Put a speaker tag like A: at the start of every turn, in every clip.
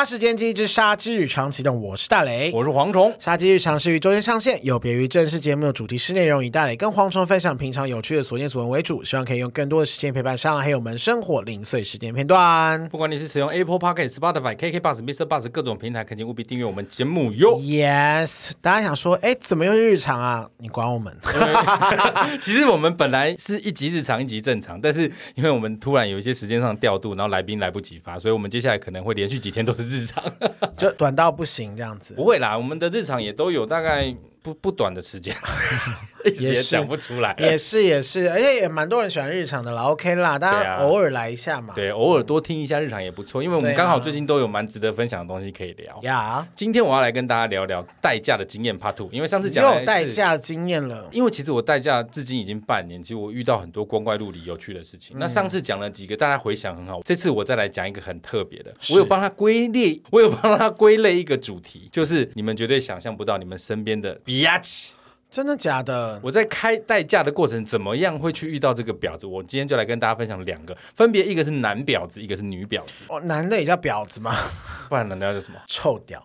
A: 杀时间机之杀鸡日常启动，我是大雷，
B: 我是蝗虫。
A: 杀鸡日常是于周间上线，有别于正式节目的主题式内容，以大雷跟蝗虫分享平常有趣的所见所闻为主，希望可以用更多的时间陪伴上来，还有我们生活零碎时间片段。
B: 不管你是使用 Apple Podcast、Spotify、KK Bus、Mr. Bus 各种平台，恳请务必订阅我们节目哟。
A: Yes，大家想说，哎，怎么又是日常啊？你管我们？
B: 其实我们本来是一集日常，一集正常，但是因为我们突然有一些时间上调度，然后来宾来不及发，所以我们接下来可能会连续几天都是日常。
A: 就短到不行这样子，
B: 不会啦，我们的日常也都有大概。不不短的时间，也想不出来，
A: 也是也是，而且也蛮多人喜欢日常的啦，OK 啦，大家偶尔来一下嘛，
B: 对，偶尔多听一下日常也不错，因为我们刚好最近都有蛮值得分享的东西可以聊。呀、啊，今天我要来跟大家聊聊代驾的经验 Part Two，因为上次讲
A: 有代驾经验了，
B: 因为其实我代驾至今已经半年，其实我遇到很多光怪陆离有趣的事情。嗯、那上次讲了几个，大家回想很好，这次我再来讲一个很特别的，我有帮他归类，我有帮他归类一个主题，就是你们绝对想象不到，你们身边的比亚奇。
A: 真的假的？
B: 我在开代驾的过程，怎么样会去遇到这个婊子？我今天就来跟大家分享两个，分别一个是男婊子，一个是女婊子。
A: 哦，男的也叫婊子吗？
B: 不然男的叫什么？
A: 臭屌。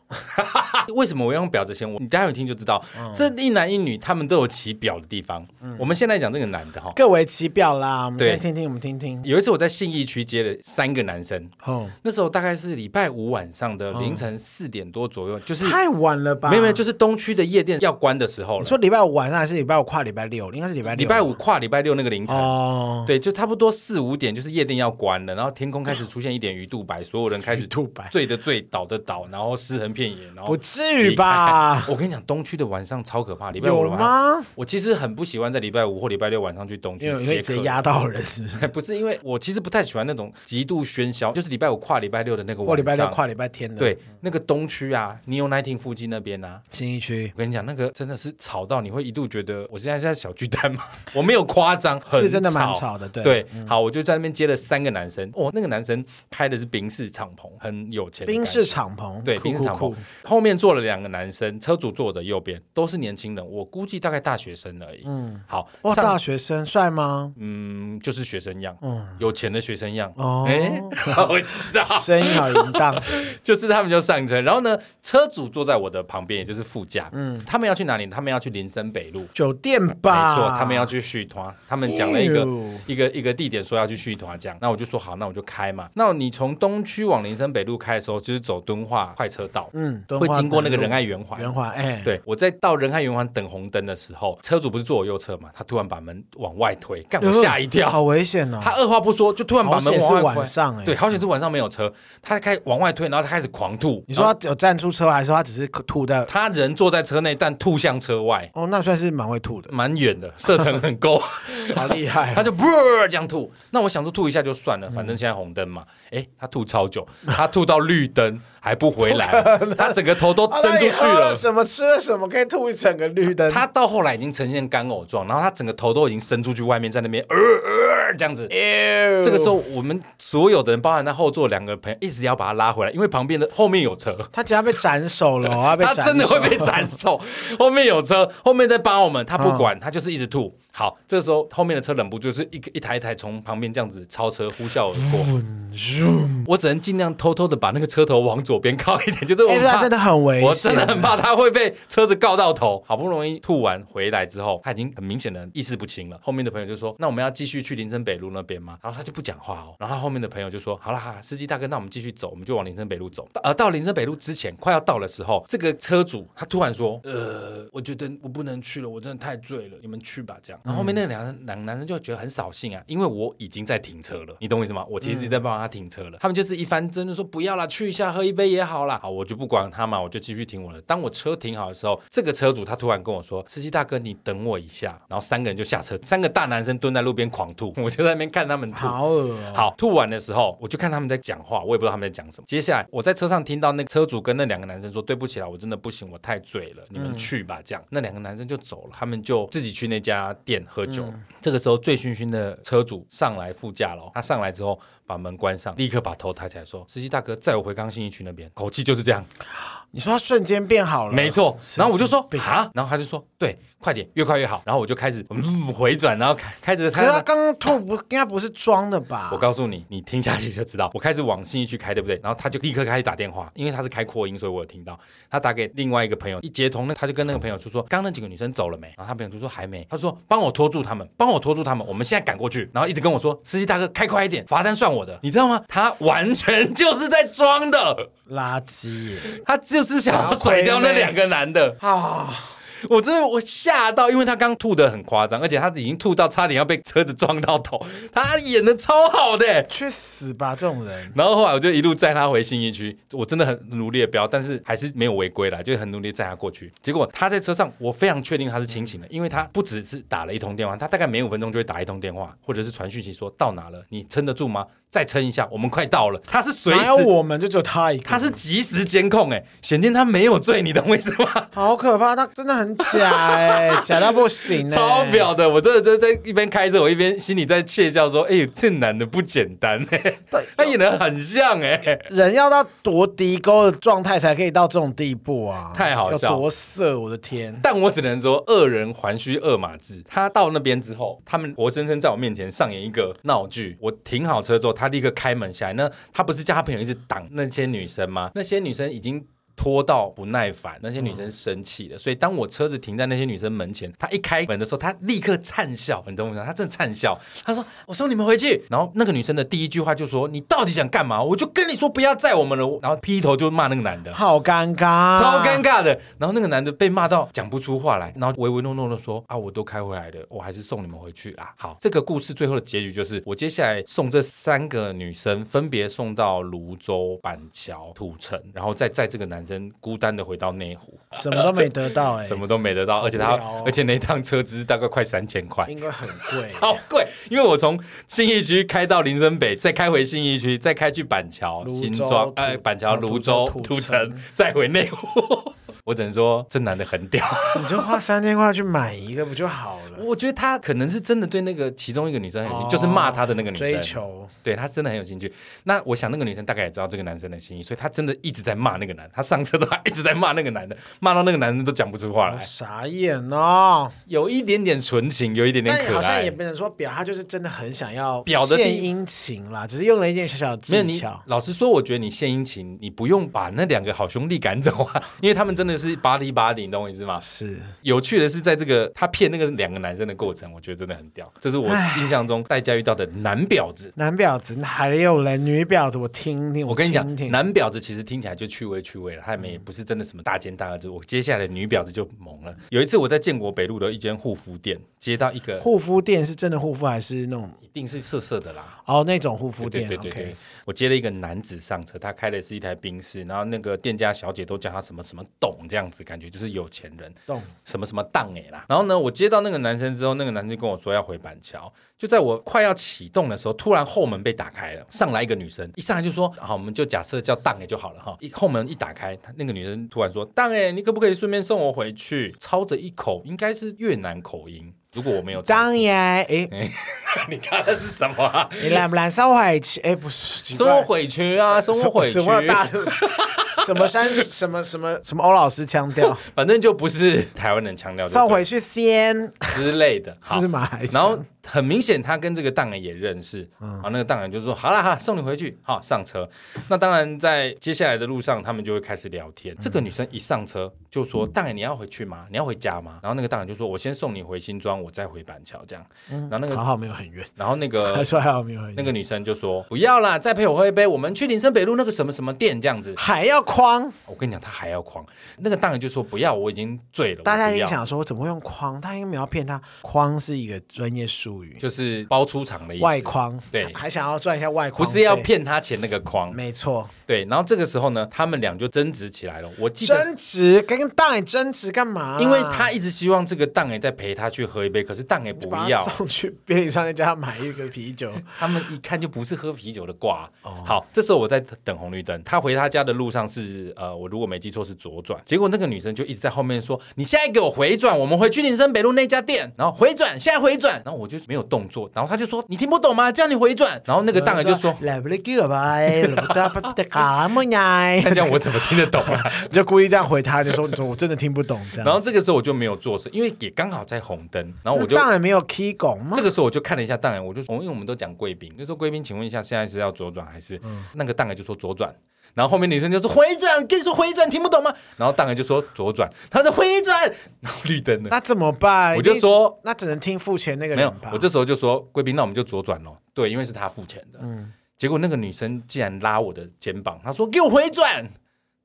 B: 为什么我要用婊子先？我你待会听就知道。嗯、这一男一女，他们都有起婊的地方。嗯、我们现在讲这个男的哈，
A: 各为其婊啦。我们先听听，我们听听。
B: 有一次我在信义区接了三个男生，哦、那时候大概是礼拜五晚上的凌晨四点多左右，嗯、就是
A: 太晚了吧？
B: 没有没有，就是东区的夜店要关的时候了。
A: 你说礼拜五晚上还是礼拜五？跨礼拜六，应该是礼拜六。
B: 礼拜五跨礼拜六那个凌晨，哦，对，就差不多四五点，就是夜店要关了，然后天空开始出现一点鱼肚白，所有人开始吐白，醉的醉，倒的倒，然后尸横遍野，然后
A: 不至于吧？
B: 我跟你讲，东区的晚上超可怕。礼拜五的晚上，吗？我其实很不喜欢在礼拜五或礼拜六晚上去东区，因为直接压到人，是不是？不是，因为我其实不太喜欢那种极度喧嚣，就是礼拜五跨礼拜六的那个晚上，
A: 或礼拜六跨礼拜天的，
B: 对，那个东区啊，Neo Nineteen 附近那边啊，
A: 新一区，
B: 我跟你讲，那个真的是吵到你会一度觉得，我现在是在小巨蛋吗，我没有夸张，
A: 是真的蛮吵的，对
B: 对。好，我就在那边接了三个男生，哦，那个男生开的是宾士敞篷，很有钱。
A: 宾士敞篷，
B: 对，宾士敞篷。后面坐了两个男生，车主坐我的右边，都是年轻人，我估计大概大学生而已。嗯，好，
A: 哇，大学生帅吗？
B: 嗯，就是学生样，嗯，有钱的学生样。哦，哎，我知道，
A: 声音好淫荡。
B: 就是他们就上车，然后呢，车主坐在我的旁边，也就是副驾。嗯，他们要去哪里？他们要去林森北路
A: 酒店吧？
B: 没错，他们要去续团，他们讲了一个、哎、一个一个地点，说要去续团，这样，那我就说好，那我就开嘛。那你从东区往林森北路开的时候，就是走敦化快车道，嗯，会经过那个仁爱圆环，圆环，哎，对，我在到仁爱圆环等红灯的时候，车主不是坐我右侧嘛，他突然把门往外推，干我吓一跳，
A: 好危险哦！
B: 他二话不说就突然把门往外推，
A: 晚上哎，
B: 对，好险是晚上没有车，他开往外推，然后他开始狂吐。
A: 你说他有站出车，还是说他只是吐的？
B: 他人坐在车内，但吐向车外。
A: 哦，那算是蛮会吐的，
B: 蛮远的，射程很够。
A: 好厉害、啊！
B: 他就啵这样吐，那我想说吐一下就算了，反正现在红灯嘛。哎、嗯，他吐超久，他吐到绿灯还不回来，他整个头都伸出去了。
A: 了什么吃了什么可以吐一整个绿灯？
B: 他到后来已经呈现干呕状，然后他整个头都已经伸出去外面，在那边呃呃这样子。呃、这个时候我们所有的人，包含在后座两个朋友，一直要把他拉回来，因为旁边的后面有车。
A: 他将要被斩首了，他，
B: 真的会被斩首。后面有车，后面在帮我们，他不管，哦、他就是一直吐。好，这时候后面的车忍不住，就是一个一台一台从旁边这样子超车呼啸而过。我只能尽量偷偷的把那个车头往左边靠一点，就是我怕、欸、
A: 真的很危险，
B: 我真的很怕他会被车子告到头。好不容易吐完回来之后，他已经很明显的意识不清了。后面的朋友就说：“那我们要继续去林森北路那边吗？”然后他就不讲话哦。然后他后面的朋友就说：“好了哈，司机大哥，那我们继续走，我们就往林森北路走。”而到林森北路之前，快要到的时候，这个车主他突然说：“呃，我觉得我不能去了，我真的太醉了，你们去吧。”这样，然后后面那两个。两个男生就觉得很扫兴啊，因为我已经在停车了，你懂我意思吗？我其实已经在帮他停车了，嗯、他们就是一番争论说不要了，去一下喝一杯也好啦。好，我就不管他嘛，我就继续停我的。当我车停好的时候，这个车主他突然跟我说：“司机大哥，你等我一下。”然后三个人就下车，三个大男生蹲在路边狂吐，我就在那边看他们吐。好恶哦！好，吐完的时候，我就看他们在讲话，我也不知道他们在讲什么。接下来我在车上听到那个车主跟那两个男生说：“对不起啦，我真的不行，我太醉了，你们去吧。”这样，那两个男生就走了，他们就自己去那家店喝酒。嗯、这个时候醉醺醺的车主上来副驾了，他上来之后把门关上，立刻把头抬起来说：“司机大哥，载我回刚信一区那边。”口气就是这样。
A: 你说他瞬间变好了，
B: 没错。然后我就
A: 说
B: 啊，然后他就说对，快点，越快越好。然后我就开始嗯回转，然后开开着他。
A: 可是他刚刚吐不应该不是装的吧？
B: 我告诉你，你听下去就知道。我开始往信义区开，对不对？然后他就立刻开始打电话，因为他是开扩音，所以我有听到。他打给另外一个朋友，一接通，那他就跟那个朋友就说：“刚刚那几个女生走了没？”然后他朋友就说：“还没。”他说：“帮我拖住他们，帮我拖住他们，我们现在赶过去。”然后一直跟我说：“司机大哥，开快一点，罚单算我的。”你知道吗？他完全就是在装的
A: 垃圾，
B: 他就是想要甩掉那两个男的啊。我真的我吓到，因为他刚吐的很夸张，而且他已经吐到差点要被车子撞到头。他演的超好的，
A: 去死吧这种人！
B: 然后后来我就一路载他回信义区，我真的很努力的飙，但是还是没有违规啦，就很努力载他过去。结果他在车上，我非常确定他是清醒的，因为他不只是打了一通电话，他大概每五分钟就会打一通电话，或者是传讯息说到哪了，你撑得住吗？再撑一下，我们快到了。他是随时，
A: 还有我们就只有他一个，
B: 他是即时监控，哎，显见他没有醉，你懂我意思吗？
A: 好可怕，他真的很假哎，假到不行，
B: 超屌的。我真的在在一边开车，我一边心里在窃笑说：“哎，这男的不简单哎，他演得很像哎，
A: 人要到多低沟的状态才可以到这种地步啊，
B: 太好笑，
A: 多色，我的天！
B: 但我只能说，恶人还需恶马治。他到那边之后，他们活生生在我面前上演一个闹剧。我停好车之后，他立刻开门下来。那他不是叫他朋友一直挡那些女生吗？那些女生已经。拖到不耐烦，那些女生生气了，嗯、所以当我车子停在那些女生门前，她一开门的时候，她立刻灿笑，你懂我吗？他真的灿笑，她说：“我送你们回去。”然后那个女生的第一句话就说：“你到底想干嘛？我就跟你说不要载我们了。”然后劈头就骂那个男的，
A: 好尴尬，
B: 超尴尬的。然后那个男的被骂到讲不出话来，然后唯唯诺诺的说：“啊，我都开回来了，我还是送你们回去啦。”好，这个故事最后的结局就是，我接下来送这三个女生分别送到泸州、板桥、土城，然后再载这个男生孤单的。回到内湖，
A: 什么都没得到哎、欸，
B: 什么都没得到，而且他，而且那趟车只是大概快三千块，
A: 应该很贵，
B: 超贵。因为我从信义区开到林森北，再开回信义区，再开去板桥、新庄，哎，板桥、泸州、土城，再回内湖。我只能说，这男的很屌，
A: 你就花三千块去买一个不就好了？
B: 我觉得他可能是真的对那个其中一个女生很有兴趣，哦、就是骂他的那个女生，
A: 追求，
B: 对他真的很有兴趣。那我想那个女生大概也知道这个男生的心意，所以他真的一直在骂那个男的。他上车之后还一直在骂那个男的，骂到那个男的都讲不出话来，
A: 傻眼哦，
B: 有一点点纯情，有一点点可爱，
A: 好像也不能说表，他就是真的很想要表现殷勤啦，只是用了一点小小的技巧。
B: 老实说，我觉得你献殷勤，你不用把那两个好兄弟赶走啊，因为他们真的是巴黎巴黎。你懂我意思吗？
A: 是
B: 有趣的是，在这个他骗那个两个男生的过程，我觉得真的很屌。这是我印象中戴家遇到的男婊子。
A: 男婊子还有嘞，女婊子我听听。
B: 我跟你讲，男婊子其实听起来就趣味趣味了，他们也不是真的什么大奸大恶。我接下来女婊子就猛了。有一次我在建国北路的一间护肤店接到一个
A: 护肤店，是真的护肤还是那种
B: 一定是色色的啦？
A: 哦，那种护肤店。
B: 对对对对，我接了一个男子上车，他开的是一台宾士，然后那个店家小姐都叫他什么什么董这样子，感觉就是有钱人。
A: 董
B: 什么什么当哎啦，然后呢，我接到那个男生之后，那个男生跟我说要回板桥，就在我快要启动的时候，突然后门被打开了，上来一个女生，一上来就说，好，我们就假设叫当哎就好了哈，一后门一打开，那个女生突然说，当哎，你可不可以顺便送我回去？操着一口应该是越南口音。如果我没有
A: 当然，哎，
B: 你看那是什么、啊？
A: 你懒不懒送我回去？哎，不是，
B: 送我回去啊，送我回去。
A: 什么大陆？什么山？什么什么什么欧老师腔调？
B: 反正就不是台湾人腔调。
A: 送回去先
B: 之类的，好，
A: 是马来
B: 然后。很明显，他跟这个档人也认识，啊，那个档人就说：“好了好了，送你回去，好上车。”那当然，在接下来的路上，他们就会开始聊天。这个女生一上车就说：“档人，你要回去吗？你要回家吗？”然后那个档人就说：“我先送你回新庄，我再回板桥。”这样，嗯然后那个
A: 还好没有很远。
B: 然后那个
A: 还说还好没有很远。
B: 那个女生就说：“不要啦，再陪我喝一杯，我们去林森北路那个什么什么店这样子。”
A: 还要框？
B: 我跟你讲，他还要框。那个档人就说：“不要，我已经醉了。”
A: 大家也想说：“我怎么会用框？”他应该没有骗他。框是一个专业术语，
B: 就是。包出场的意思，
A: 外框
B: 对，
A: 还想要赚一下外框，
B: 不是要骗他钱那个框，
A: 没错，
B: 对。然后这个时候呢，他们俩就争执起来了。我记得
A: 争执跟档爷争执干嘛？
B: 因为他一直希望这个档爷再陪他去喝一杯，可是档爷不要
A: 送去便利商店叫他买一个啤酒。
B: 他们一看就不是喝啤酒的挂。哦、好，这时候我在等红绿灯，他回他家的路上是呃，我如果没记错是左转。结果那个女生就一直在后面说：“你现在给我回转，我们回去林森北路那家店，然后回转，现在回转。”然后我就没有动作，然后他就说你听不懂吗？叫你回转。然后那个大人就说 来不来给我吧，来不得不得卡么呀？这样我怎么听得懂啊？
A: 你 就故意这样回他，就说我真的听不懂这样。
B: 然后这个时候我就没有做声，因为也刚好在红灯，然后我就
A: 当然没有 key 拱吗？
B: 这个时候我就看了一下当然我就因为我们都讲贵宾，就说贵宾，请问一下现在是要左转还是？嗯、那个当然就说左转。然后后面女生就说回转，跟你说回转，听不懂吗？然后当然就说左转，他说回转，然后绿灯了，
A: 那怎么办？
B: 我就说
A: 那只能听付钱那个人。
B: 没有，我这时候就说贵宾，那我们就左转喽。对，因为是他付钱的。嗯。结果那个女生竟然拉我的肩膀，她说给我回转。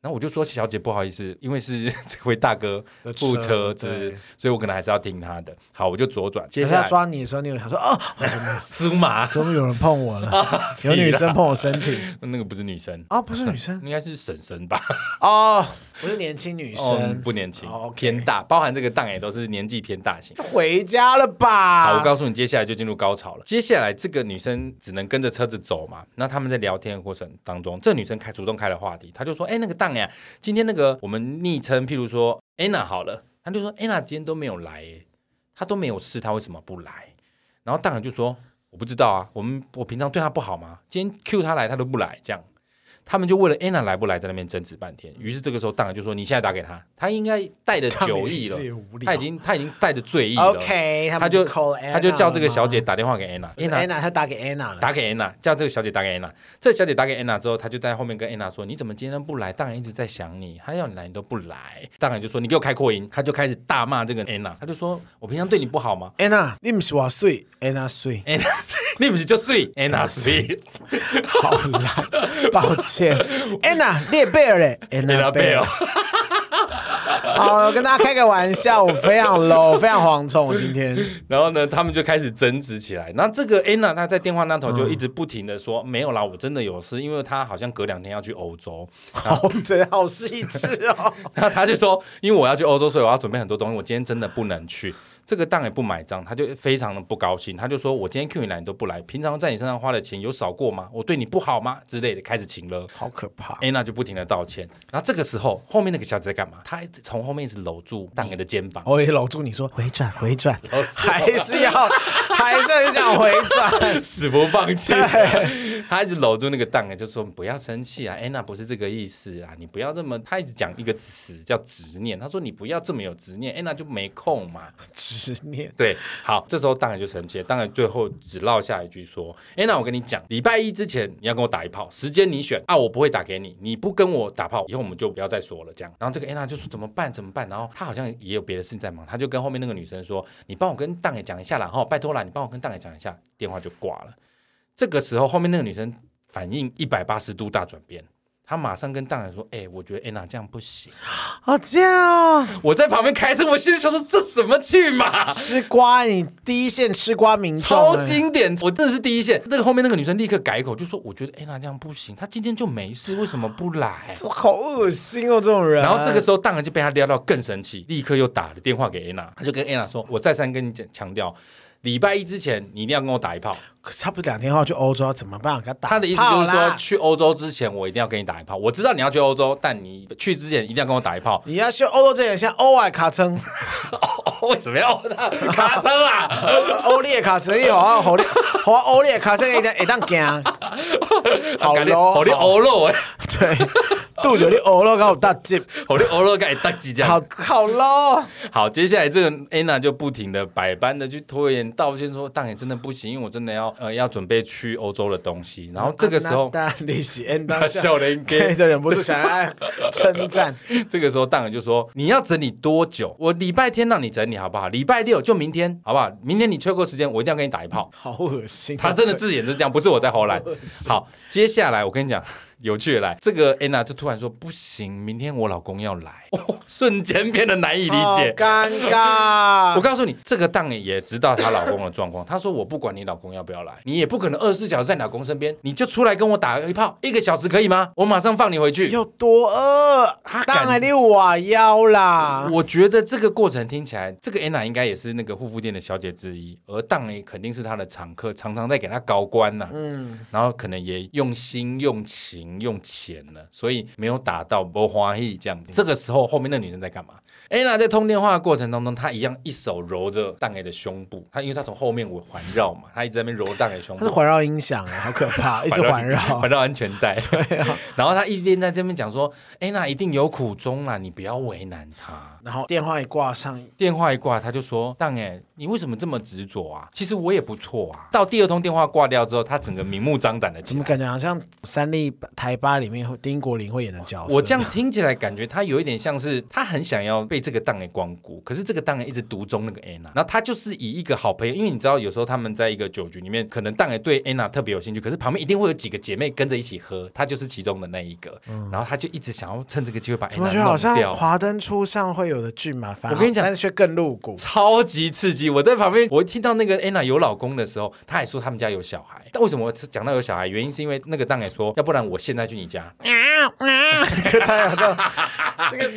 B: 然后我就说：“小姐，不好意思，因为是 这位大哥付车子，所以我可能还是要听他的。好，我就左转。接下来抓
A: 你的时候，你有想说哦，
B: 司马，
A: 是不是有人碰我了？有女生碰我身体？
B: 那个不是女生
A: 啊，不是女生，
B: 应该是婶婶吧？
A: 哦，不是年轻女生，
B: 不年轻，偏大，包含这个档也都是年纪偏大型。
A: 回家了吧？
B: 好，我告诉你，接下来就进入高潮了。接下来这个女生只能跟着车子走嘛。那他们在聊天的过程当中，这个女生开主动开了话题，她就说：哎，那个档呀。”今天那个我们昵称，譬如说 Anna 好了，她就说 Anna 今天都没有来，她都没有事，她为什么不来？然后当然就说我不知道啊，我们我平常对她不好吗？今天 Q 她来她都不来，这样。他们就为了 Anna 来不来在那边争执半天，于是这个时候当然就说：“你现在打给他，他应该带着酒意了，他已经他已经带着醉意了。”
A: OK，
B: 他就他就叫这个小姐打电话给 Anna，Anna
A: 他打给 Anna 了，
B: 打给 Anna，叫这个小姐打给 Anna。这个小姐打给 Anna 之后，他就在后面跟 Anna 说：“你怎么今天不来？当然一直在想你，他要你来你都不来。”当然就说：“你给我开扩音。”他就开始大骂这个 Anna，他就说：“我平常对你不好吗
A: ？”Anna，你不是我睡，Anna 睡
B: ，Anna 睡，你不是就睡，Anna 睡，
A: 好啦，抱歉 Anna。列贝尔嘞，列贝尔。好了，跟大家开个玩笑，我非常 low，非常蝗虫。我今天，
B: 然后呢，他们就开始争执起来。那这个 Anna 她在电话那头就一直不停的说：“嗯、没有啦，我真的有事，因为她好像隔两天要去欧洲。”
A: 好，真好细致哦。
B: 然后他就说：“因为我要去欧洲，所以我要准备很多东西，我今天真的不能去。”这个当也不买账，他就非常的不高兴，他就说：“我今天 Q 你来你都不来，平常在你身上花的钱有少过吗？我对你不好吗？”之类的，开始请了，
A: 好可怕。
B: 安娜就不停的道歉，然后这个时候后面那个小子在干嘛？他从后面一直搂住当爷的肩膀，
A: 我也搂住你说回转回转，还是要还是很想回转，
B: 死不放弃。对他一直搂住那个大爷，就说不要生气啊，安娜不是这个意思啊，你不要这么。他一直讲一个词叫执念，他说你不要这么有执念，安娜就没空嘛。
A: 执念
B: 对，好，这时候当然就生气，当然最后只落下一句说：“安娜我跟你讲，礼拜一之前你要跟我打一炮，时间你选啊，我不会打给你，你不跟我打炮，以后我们就不要再说了。”这样，然后这个安娜就说：“怎么办？怎么办？”然后他好像也有别的事情在忙，他就跟后面那个女生说：“你帮我跟当爷讲一下啦，哈，拜托啦，你帮我跟当爷讲一下。”电话就挂了。这个时候，后面那个女生反应一百八十度大转变。她马上跟大人说：“哎、欸，我觉得安娜这样不行。
A: 啊，这样啊！
B: 我在旁边开车，我心里想说：这什么剧嘛？
A: 吃瓜，你第一线吃瓜民众，
B: 超经典！我真的是第一线。那个后面那个女生立刻改口，就说：我觉得安娜这样不行，她今天就没事，为什么不来？
A: 好恶心哦，这种人。
B: 然后这个时候，大人就被他撩到更生气，立刻又打了电话给安娜，他就跟安娜说：我再三跟你讲强调。”礼拜一之前，你一定要跟我打一炮。
A: 可是他不多两天后去欧洲，怎么办？给他打。
B: 他的意思就是说，去欧洲之前，我一定要跟你打一炮。我知道你要去欧洲，但你去之前一定要跟我打一炮。
A: 你要去欧洲之前，先欧外卡称。
B: 为什么要卡称啊？
A: 欧列卡称有啊，欧列，好欧列卡称一定一定惊。好咯，
B: 好你欧肉哎，
A: 对。肚子里饿了，搞大吉，
B: 我的饿了，该大吉这样。
A: 好，好喽。
B: 好，接下来这个安娜就不停的百般的去拖延道歉，说当然真的不行，因为我真的要呃要准备去欧洲的东西。然后这个时候，
A: 利息安娜笑脸给，就忍不住想要称赞。
B: 这个时候，当然就说你要整理多久？我礼拜天让你整理好不好？礼拜六就明天，好不好？明天你抽过时间，我一定要给你打一炮。
A: 好恶心，
B: 他真的字眼是这样，不是我在唬烂。好，接下来我跟你讲。有趣的来，这个安娜就突然说不行，明天我老公要来，哦、瞬间变得难以理解，
A: 尴尬。
B: 我告诉你，这个当也知道她老公的状况。她说：“我不管你老公要不要来，你也不可能二十四小时在老公身边，你就出来跟我打一炮，一个小时可以吗？我马上放你回去。”
A: 有多饿？他当然你我要啦。
B: 我觉得这个过程听起来，这个安娜应该也是那个护肤店的小姐之一，而当也肯定是她的常客，常常在给她搞官呐、啊。嗯，然后可能也用心用情。情用钱了，所以没有打到不欢喜这样子。这个时候后面那女生在干嘛？安娜在通电话的过程当中，她一样一手揉着大 A 的胸部，她因为她从后面我环绕嘛，她一直在那边揉大的胸部。
A: 她是环绕音响啊，好可怕，一直环绕
B: 环绕安全带。对啊，然后她一边在这边讲说，安娜一定有苦衷啦，你不要为难她。
A: 然后电话一挂上，
B: 电话一挂，他就说：“大 A，你为什么这么执着啊？其实我也不错啊。”到第二通电话挂掉之后，他整个明目张胆的，
A: 怎么感觉好像三立台八里面丁国林会演的角色？
B: 我这样听起来感觉他有一点像是他很想要被这个大 A 光顾，可是这个大 A 一直独钟那个安娜，然后他就是以一个好朋友，因为你知道有时候他们在一个酒局里面，可能大 A 对安娜特别有兴趣，可是旁边一定会有几个姐妹跟着一起喝，他就是其中的那一个，嗯、然后他就一直想要趁这个机会把安娜弄掉。
A: 好像华灯初上会有的剧嘛，反。我跟你讲，但是却更露骨，
B: 超级刺激。我在旁边，我听到那个安娜有老公的时候，她还说他们家有小孩。但为什么我讲到有小孩？原因是因为那个当然说，要不然我现在去你家。
A: 这个他有这，这个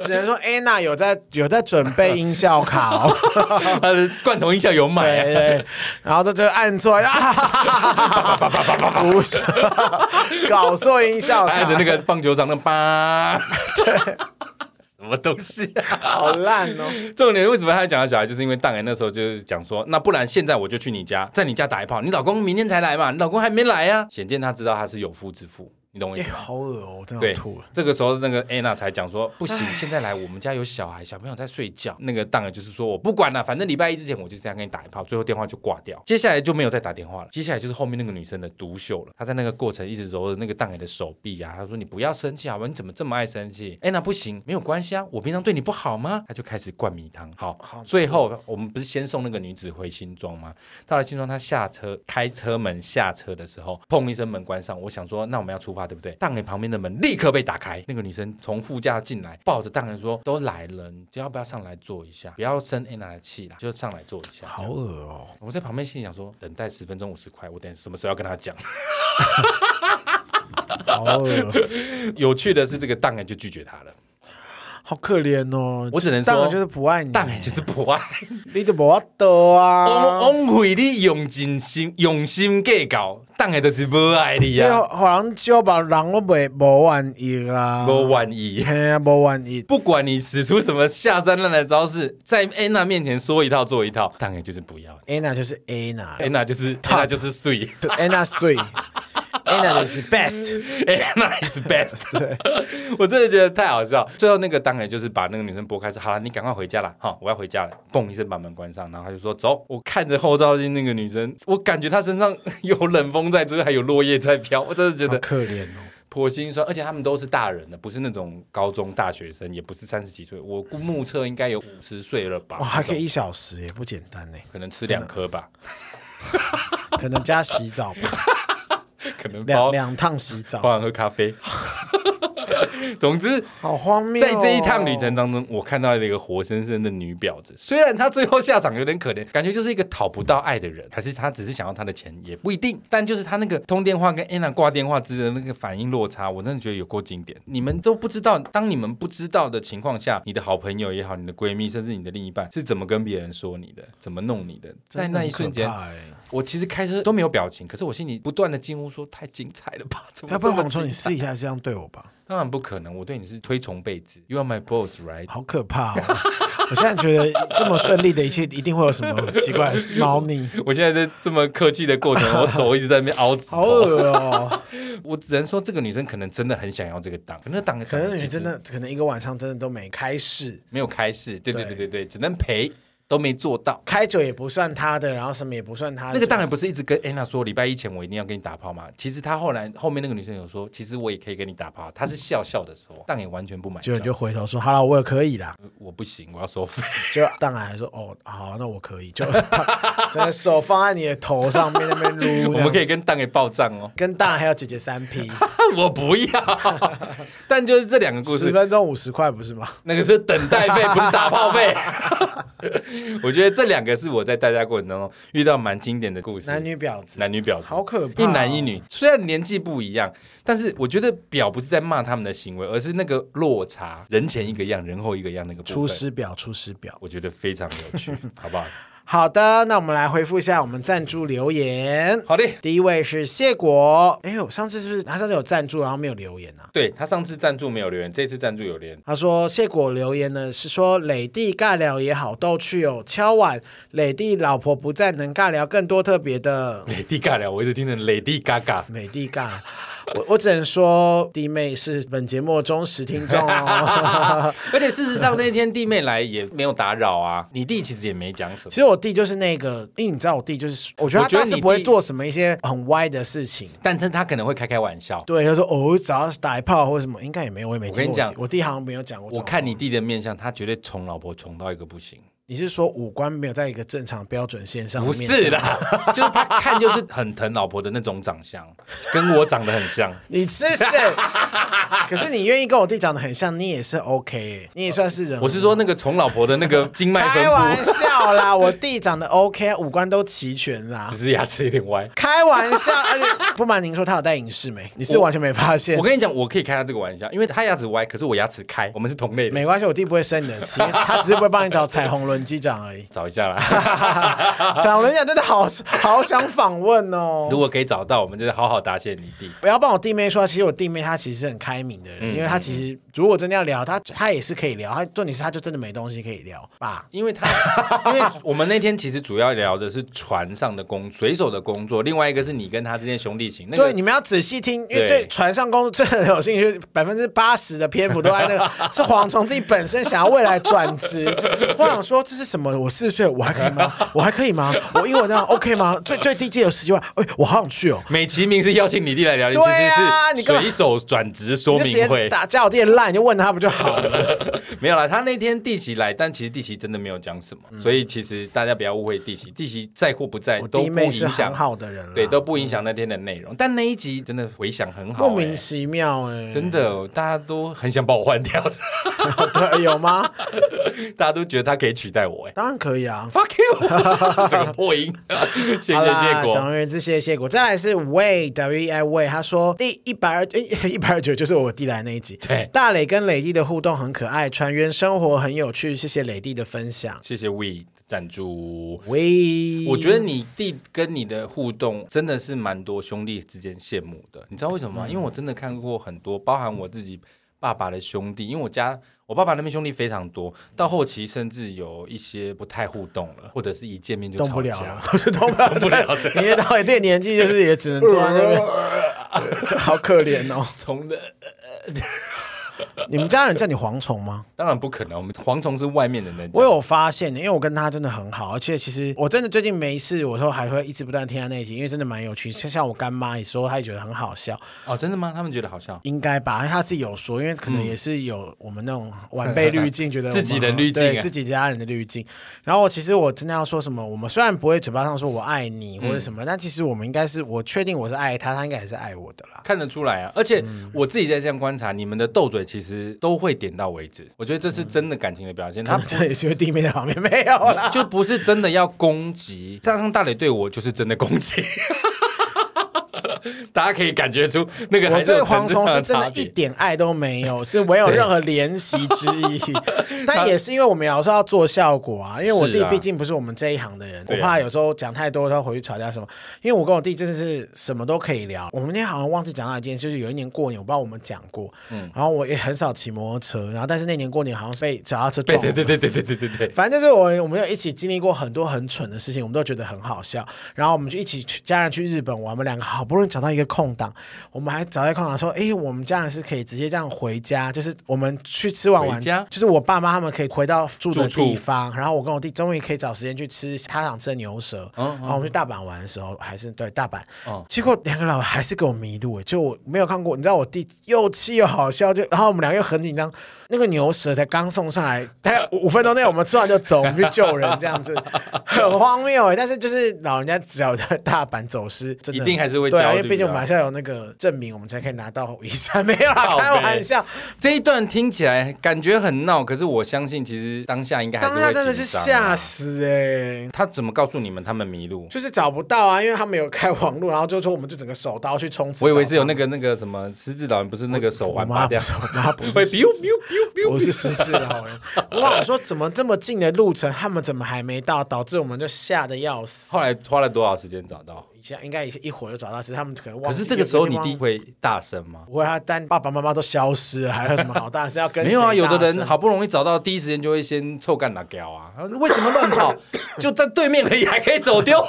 A: 只能说安娜有在有在准备音效卡哦，
B: 罐头音效有买，
A: 对对，然后他就按错，不是搞错音效，
B: 按着那个棒球场的八，对。什么东西啊？
A: 好烂哦！
B: 重点为什么他讲到小孩，就是因为大人那时候就是讲说，那不然现在我就去你家，在你家打一炮。你老公明天才来嘛？你老公还没来啊？显见他知道他是有夫之夫。你懂我意思吗？
A: 好恶哦，真的吐了。
B: 这个时候，那个安娜才讲说不行，现在来我们家有小孩，小朋友在睡觉。那个当然就是说我不管了，反正礼拜一之前我就这样跟你打一炮。最后电话就挂掉，接下来就没有再打电话了。接下来就是后面那个女生的独秀了。她在那个过程一直揉着那个当 A 的手臂啊，她说你不要生气好吗？你怎么这么爱生气？安娜不行，没有关系啊，我平常对你不好吗？她就开始灌米汤。好，好，最后我们不是先送那个女子回新庄吗？到了新庄，她下车开车门下车的时候，砰一声门关上。我想说，那我们要出发对不对？档案旁边。的门立刻被打开，那个女生从副驾进来，抱着档案说：“都来了，你就要不要上来坐一下？不要生安娜的气啦，就上来坐一下。”
A: 好恶哦！
B: 我在旁边心里想说：“等待十分钟五十块，我等什么时候要跟他讲？”
A: 好恶！
B: 有趣的是，这个档案就拒绝他了。
A: 好可怜哦！
B: 我只能说，
A: 就是不爱你，
B: 大 A 就是不爱
A: 你，就无法度啊！
B: 枉费你用尽心用心计较，大 A 就是不爱你啊！
A: 好像就把人我袂无愿意啊，
B: 无愿意，
A: 嘿啊，无愿意。
B: 不管你使出什么下三滥的招式，在安娜面前说一套做一套，当然就是不要。
A: 安娜就是安娜，
B: 安娜就是安娜就是碎，
A: 安娜水。Anna 就是 best，Anna
B: is best。对，我真的觉得太好笑。最后那个当然就是把那个女生拨开说：“好了，你赶快回家了，哈，我要回家了。”嘣一声把门关上，然后他就说：“走。”我看着后照镜那个女生，我感觉她身上有冷风在吹，还有落叶在飘。我真的觉得
A: 可怜哦，
B: 颇心酸。而且他们都是大人的，不是那种高中大学生，也不是三十几岁。我估目测应该有五十岁了吧？
A: 哇，还可以一小时，也不简单呢。
B: 可能吃两颗吧，
A: 可能 加洗澡吧。
B: 可能
A: 两两趟洗澡，
B: 喝咖啡。总之，
A: 好荒谬、哦！
B: 在这一趟旅程当中，我看到了一个活生生的女婊子。虽然她最后下场有点可怜，感觉就是一个讨不到爱的人，还是她只是想要她的钱，也不一定。但就是她那个通电话跟安娜挂电话之间的那个反应落差，我真的觉得有够经典。你们都不知道，当你们不知道的情况下，你的好朋友也好，你的闺蜜，甚至你的另一半是怎么跟别人说你的，怎么弄你的，在那一瞬间，我其实开车都没有表情，可是我心里不断的惊呼说：太精彩了吧！怎么
A: 他不会说你试一下这样对我吧？
B: 当然不可能，我对你是推崇备至。You are my boss, right？
A: 好可怕哦！我现在觉得这么顺利的一切，一定会有什么奇怪的猫腻。
B: 我现在在这么客气的过程，我手一直在那边凹。
A: 好恶哦！
B: 我只能说，这个女生可能真的很想要这个档，可那档
A: 可能你真的可能一个晚上真的都没开市，
B: 没有开市。对对对对对，只能陪。都没做到，
A: 开酒也不算他的，然后什么也不算他的。
B: 那个当然不是一直跟安娜说礼拜一前我一定要跟你打炮嘛。其实他后来后面那个女生有说，其实我也可以跟你打炮。他是笑笑的时候，当然完全不买。
A: 就就回头说好了，我也可以啦。
B: 我不行，我要收费。
A: 就当然还说哦，好，那我可以。就 整个手放在你的头上面那边撸。
B: 我们可以跟当给报账哦，
A: 跟当然还有姐姐三 P。
B: 我不要。但就是这两个故事，
A: 十分钟五十块不是吗？
B: 那个是等待费，不是打炮费。我觉得这两个是我在大家过程当中遇到蛮经典的故事。
A: 男女婊子，
B: 男女婊子，
A: 好可怕哦。
B: 一男一女，虽然年纪不一样，但是我觉得婊不是在骂他们的行为，而是那个落差，人前一个样，人后一个样那个。
A: 出师表，出师表，
B: 我觉得非常有趣，好不好？
A: 好的，那我们来回复一下我们赞助留言。
B: 好的，
A: 第一位是谢果。哎呦，上次是不是他上次有赞助，然后没有留言啊？
B: 对，他上次赞助没有留言，这次赞助有留言。
A: 他说谢果留言呢是说磊弟尬聊也好逗趣哦，敲碗磊弟老婆不在能尬聊更多特别的。
B: 磊弟尬聊，我一直听成磊弟嘎嘎，
A: 磊弟尬。我我只能说，弟妹是本节目的忠实听众哦。
B: 而且事实上，那天弟妹来也没有打扰啊。你弟其实也没讲什么。
A: 其实我弟就是那个，因为你知道我弟就是，我觉得他当时不会做什么一些很歪的事情，
B: 但是他可能会开开玩笑。
A: 对，他说哦，只要是打一炮或什么，应该也没有，我也没。
B: 我跟你讲，
A: 我弟好像没有讲过。
B: 我看你弟的面相，他绝对宠老婆宠到一个不行。
A: 你是说五官没有在一个正常标准线上？
B: 不是啦，就是他看就是很疼老婆的那种长相，跟我长得很像。
A: 你是谁？可是你愿意跟我弟长得很像，你也是 OK，你也算是人。
B: 我是说那个宠老婆的那个经脉分布。
A: 开玩笑啦，我弟长得 OK，五官都齐全啦，
B: 只是牙齿有点歪。
A: 开玩笑，而且不瞒您说，他有戴隐适美，你是完全没发现。
B: 我，我跟你讲，我可以开他这个玩笑，因为他牙齿歪，可是我牙齿开，我们是同类的。
A: 没关系，我弟不会生你的气，他只是不会帮你找彩虹轮机长而已。
B: 找一下啦，
A: 彩虹轮机长真的好好想访问哦。
B: 如果可以找到，我们就是好好答谢你弟。
A: 不要帮我弟妹说，其实我弟妹她其实很开明的人，嗯、因为她其实如果真的要聊，她她也是可以聊。她重点是她就真的没东西可以聊吧？
B: 因为她 因为我们那天其实主要聊的是船上的工水手的工作，另外一个是你跟他之间兄弟情。那个、
A: 对，你们要仔细听，因为对船上工作最很有兴趣，百分之八十的篇幅都在那个是蝗虫自己本身想要未来转职。我想说这是什么？我四十岁我还可以吗？我还可以吗？我英文这样 OK 吗？最最低阶有十几万，哎，我好想去哦。
B: 美其名是邀请你弟来聊天，啊、其实是水手转职说明会。
A: 打叫我弟烂，你就问他不就好了？
B: 没有啦，他那天弟媳来，但其实弟媳真的没有讲什么，嗯、所以其实大家不要误会弟媳，弟媳在或不在都不影
A: 响。好的人，
B: 对，都不影响那天的内容。嗯、但那一集真的回响很好、欸，
A: 莫名其妙哎、欸，
B: 真的，大家都很想把我换掉。
A: 对，有吗？
B: 大家都觉得他可以取代我哎、欸，
A: 当然可以啊
B: ！Fuck you，这个破音。谢谢谢果，
A: 小人之谢谢果。再来是 Way W E I Way，他说第一百二诶 一百二九就是我弟来那一集。
B: 对，
A: 大磊跟磊弟的互动很可爱，船员生活很有趣。谢谢磊弟的分享，
B: 谢谢 We 赞助。
A: We，
B: 我觉得你弟跟你的互动真的是蛮多兄弟之间羡慕的。你知道为什么吗？嗯、因为我真的看过很多，包含我自己。爸爸的兄弟，因为我家我爸爸那边兄弟非常多，到后期甚至有一些不太互动了，或者是一见面就吵架，动不了了，
A: 都是动不了的。你也到一定年纪，就是也只能坐在那边，好可怜哦，从的。你们家人叫你蝗虫吗？
B: 当然不可能，我们蝗虫是外面的人。
A: 我有发现，因为我跟他真的很好，而且其实我真的最近没事，我说还会一直不断听他那一集，因为真的蛮有趣。像像我干妈也说，她也觉得很好笑。
B: 哦，真的吗？他们觉得好笑？
A: 应该吧，他自己有说，因为可能也是有我们那种晚辈滤镜，觉得
B: 自己的滤镜，
A: 对自己家人的滤镜。然后其实我真的要说什么，我们虽然不会嘴巴上说我爱你或者什么，但其实我们应该是，我确定我是爱他，他应该也是爱我的啦，
B: 看得出来啊。而且我自己在这样观察，你们的斗嘴其实都会点到为止，我觉得这是真的感情的表现。他
A: 这也是因为弟妹在旁边没有啦，
B: 就不是真的要攻击。但是大磊对我就是真的攻击。大家可以感觉出那个，我
A: 对蝗虫是真的一点爱都没有，是没有任何怜惜之意。但也是因为我们有时候要做效果啊，因为我弟毕竟不是我们这一行的人，我怕有时候讲太多他回去吵架什么。因为我跟我弟真的是什么都可以聊。我们那天好像忘记讲到一件事，就是有一年过年，我不知道我们讲过，嗯，然后我也很少骑摩托车，然后但是那年过年好像被脚踏车撞，
B: 对对对对对对对对，
A: 反正就是我我们有一起经历过很多很蠢的事情，我们都觉得很好笑。然后我们就一起去家人去日本玩，我们两个好不容易找到一个空档，我们还找到空档说，哎，我们家人是可以直接这样回家，就是我们去吃完晚，家就是我爸妈他们可以回到住的地方，然后我跟我弟终于可以找时间去吃他想吃的牛舌。然后我们去大阪玩的时候，还是对大阪，结果两个老还是给我迷路，就我没有看过，你知道我弟又气又好笑，就然后我们两个又很紧张。那个牛舌才刚送上来，大概五分钟内我们吃完就走，我们去救人，这样子 很荒谬哎。但是就是老人家只要在大阪走失，真的
B: 一定还是会交
A: 因为毕竟我们还是要有那个证明，我们才可以拿到遗产。没有啦，开玩笑。
B: 这一段听起来感觉很闹，可是我相信其实当下应该还是会紧张。当下真的是
A: 吓死哎、欸！
B: 他怎么告诉你们他们迷路？
A: 就是找不到啊，因为他们有开网络，然后就说我们就整个手刀去冲刺。
B: 我以为是有那个那个什么狮子老人，不是那个手环拔掉，
A: 妈不是，不是，不是失事的好人。哇，我说怎么这么近的路程，他们怎么还没到？导致我们就吓得要死。
B: 后来花了多少时间找到？
A: 应该一会儿就找到，其实他们可能忘。
B: 可是这个时候你弟会大声吗？
A: 不会，他但爸爸妈妈都消失了，还有什么好大声？要跟
B: 没有啊？有的人好不容易找到，第一时间就会先臭干打屌啊！为什么乱跑？就在对面而已，还可以走丢？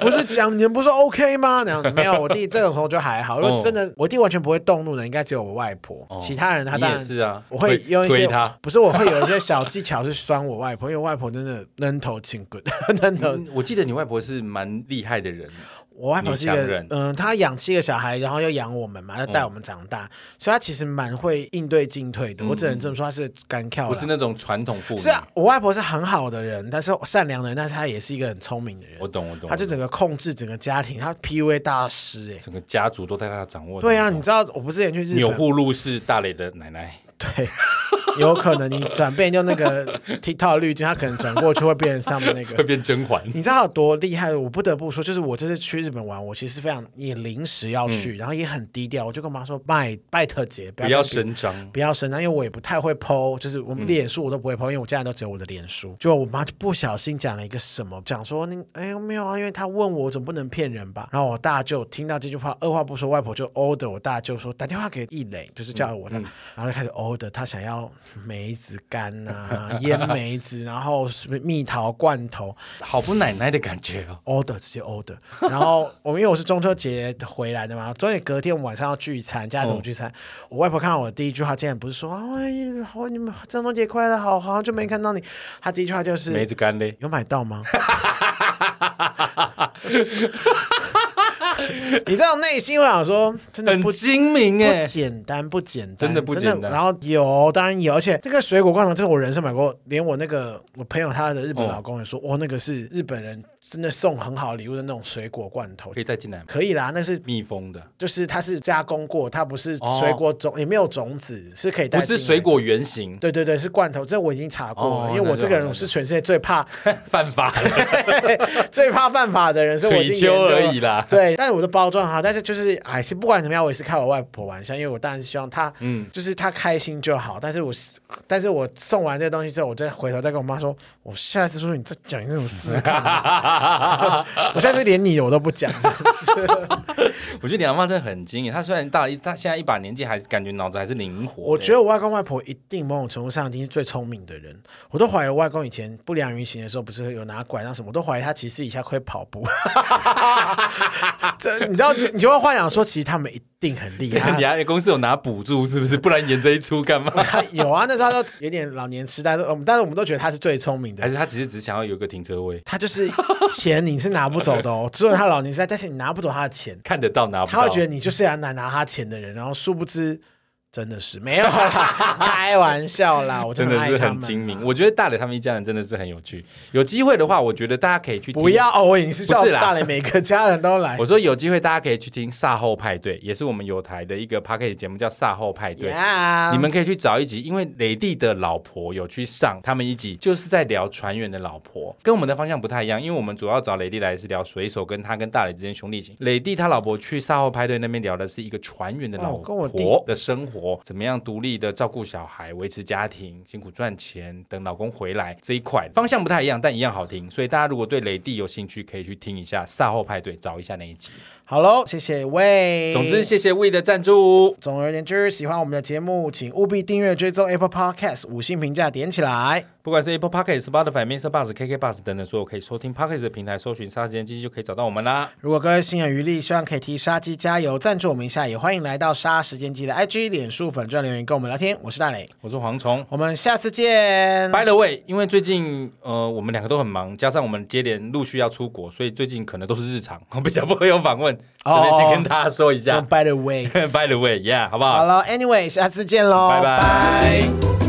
A: 不是讲你们不是说 OK 吗？那样子没有，我弟这种时候就还好。如果真的我弟完全不会动怒的，应该只有我外婆。其他人他当然
B: 是啊，
A: 我会用一些不是我会有一些小技巧去酸我外婆，因为我外婆真的扔头轻滚，扔头。
B: 我记得你外婆是蛮厉害的人。
A: 我外婆是一个，嗯，她养七个小孩，然后又养我们嘛，要带我们长大，嗯、所以她其实蛮会应对进退的。嗯、我只能这么说，她是干跳，
B: 不是那种传统妇女。
A: 是啊，我外婆是很好的人，但是善良的人，但是她也是一个很聪明的人。
B: 我懂，我懂。
A: 她就整个控制整个家庭，她 PUA 大师，哎，
B: 整个家族都在她掌握。
A: 对啊，你知道，我不是之前去日
B: 本，钮祜禄是大雷的奶奶。
A: 对。有可能你转变就那个 TikTok 滤镜，他可能转过去会变成他们那个，
B: 会变甄嬛。
A: 你知道他有多厉害？我不得不说，就是我这次去日本玩，我其实非常也临时要去，嗯、然后也很低调。我就跟我妈说，拜拜特姐，
B: 不要声张，
A: 不要声张，因为我也不太会 PO，就是我们脸书我都不会 PO，因为我家人都只有我的脸书。就我妈就不小心讲了一个什么，讲说你哎呦没有啊，因为他问我，总不能骗人吧？然后我大舅听到这句话，二话不说，外婆就 order 我大舅说打电话给易磊，就是叫我他，嗯。嗯、然后就开始 order，他想要梅子。干啊，腌梅子，然后什么蜜桃罐头，
B: 好不奶奶的感觉哦。
A: order 直接 order，然后我们因为我是中秋节回来的嘛，所以隔天我们晚上要聚餐，家族聚餐。哦、我外婆看到我的第一句话，竟然不是说哎，好你们中秋节快乐，好好久没看到你。她第一句话就是
B: 梅子干嘞，
A: 有买到吗？你知道内心会想说，真的不
B: 精明哎，
A: 不简单，不简单，
B: 真的不简单。
A: 然后有，当然有，而且那个水果罐头，这是我人生买过，连我那个我朋友他的日本老公也说，哇，那个是日本人真的送很好礼物的那种水果罐头。
B: 可以带进来吗？
A: 可以啦，那是
B: 密封的，
A: 就是它是加工过，它不是水果种，也没有种子，是可以带。
B: 不是水果原型，
A: 对对对，是罐头。这我已经查过了，因为我这个人是全世界最怕
B: 犯法，
A: 最怕犯法的人，是我已经研究
B: 而已啦。
A: 对。但是我的包装哈，但是就是哎，是不管怎么样，我也是开我外婆玩笑，因为我当然是希望她，嗯，就是她开心就好。但是我，但是我送完这个东西之后，我再回头再跟我妈说，我下次说你再讲这种事，我现在是连你我都不讲。
B: 我觉得你阿妈真的很精，她虽然大了，她现在一把年纪，还是感觉脑子还是灵活。
A: 我觉得我外公外婆一定某种程度上一定是最聪明的人。我都怀疑我外公以前不良于行的时候，不是有拿拐杖什么，我都怀疑他其实一下会跑步。这你知道，你就会幻想说，其实他们一定很厉害。
B: 你还 公司有拿补助是不是？不然演这一出干嘛？
A: 有啊，那时候他就有点老年痴呆，我但是我们都觉得他是最聪明的。
B: 还是他只是只想要有个停车位？
A: 他就是钱你是拿不走的哦，虽然他老年痴呆，但是你拿不走他的钱，
B: 看得到拿不到。
A: 他会觉得你就是要拿拿他钱的人，然后殊不知。真的是没有啦，开玩笑啦！我真的，
B: 是很精明。我觉得大磊他们一家人真的是很有趣。有机会的话，我觉得大家可以去听。
A: 不要哦，我也是叫大磊每个家人都来。
B: 我说有机会大家可以去听《萨后派对》，也是我们有台的一个 Podcast 节目，叫《萨后派对》。你们可以去找一集，因为雷帝的老婆有去上他们一集，就是在聊船员的老婆，跟我们的方向不太一样。因为我们主要找雷帝来是聊水手，跟他跟大磊之间兄弟情。雷帝他老婆去萨后派对那边聊的是一个船员的老婆的生活，怎么样独立。的照顾小孩、维持家庭、辛苦赚钱，等老公回来这一块方向不太一样，但一样好听。所以大家如果对雷帝有兴趣，可以去听一下《赛后派对》，找一下那一集。
A: 好喽，谢谢 Wei。
B: 总之，谢谢 Wei 的赞助。
A: 总而言之，喜欢我们的节目，请务必订阅、追踪 Apple Podcast，五星评价点起来。
B: 不管是 Apple Podcast、Spotify、MixerBox、KKBox 等等所有可以收听 Podcast 的平台，搜寻“杀时间机器”就可以找到我们啦。
A: 如果各位心有余力，希望可以替杀鸡加油，赞助我们一下，也欢迎来到杀时间机的 IG、脸书粉专留言跟我们聊天。我是大磊，
B: 我是蝗虫，
A: 我们下次见。
B: By the way，因为最近呃我们两个都很忙，加上我们接连陆续要出国，所以最近可能都是日常，我 比较不会有访问。哦，这边先跟大家说一下。
A: So by the way，by
B: the way，yeah，好不好？
A: 好了，Anyway，下次见喽，拜拜。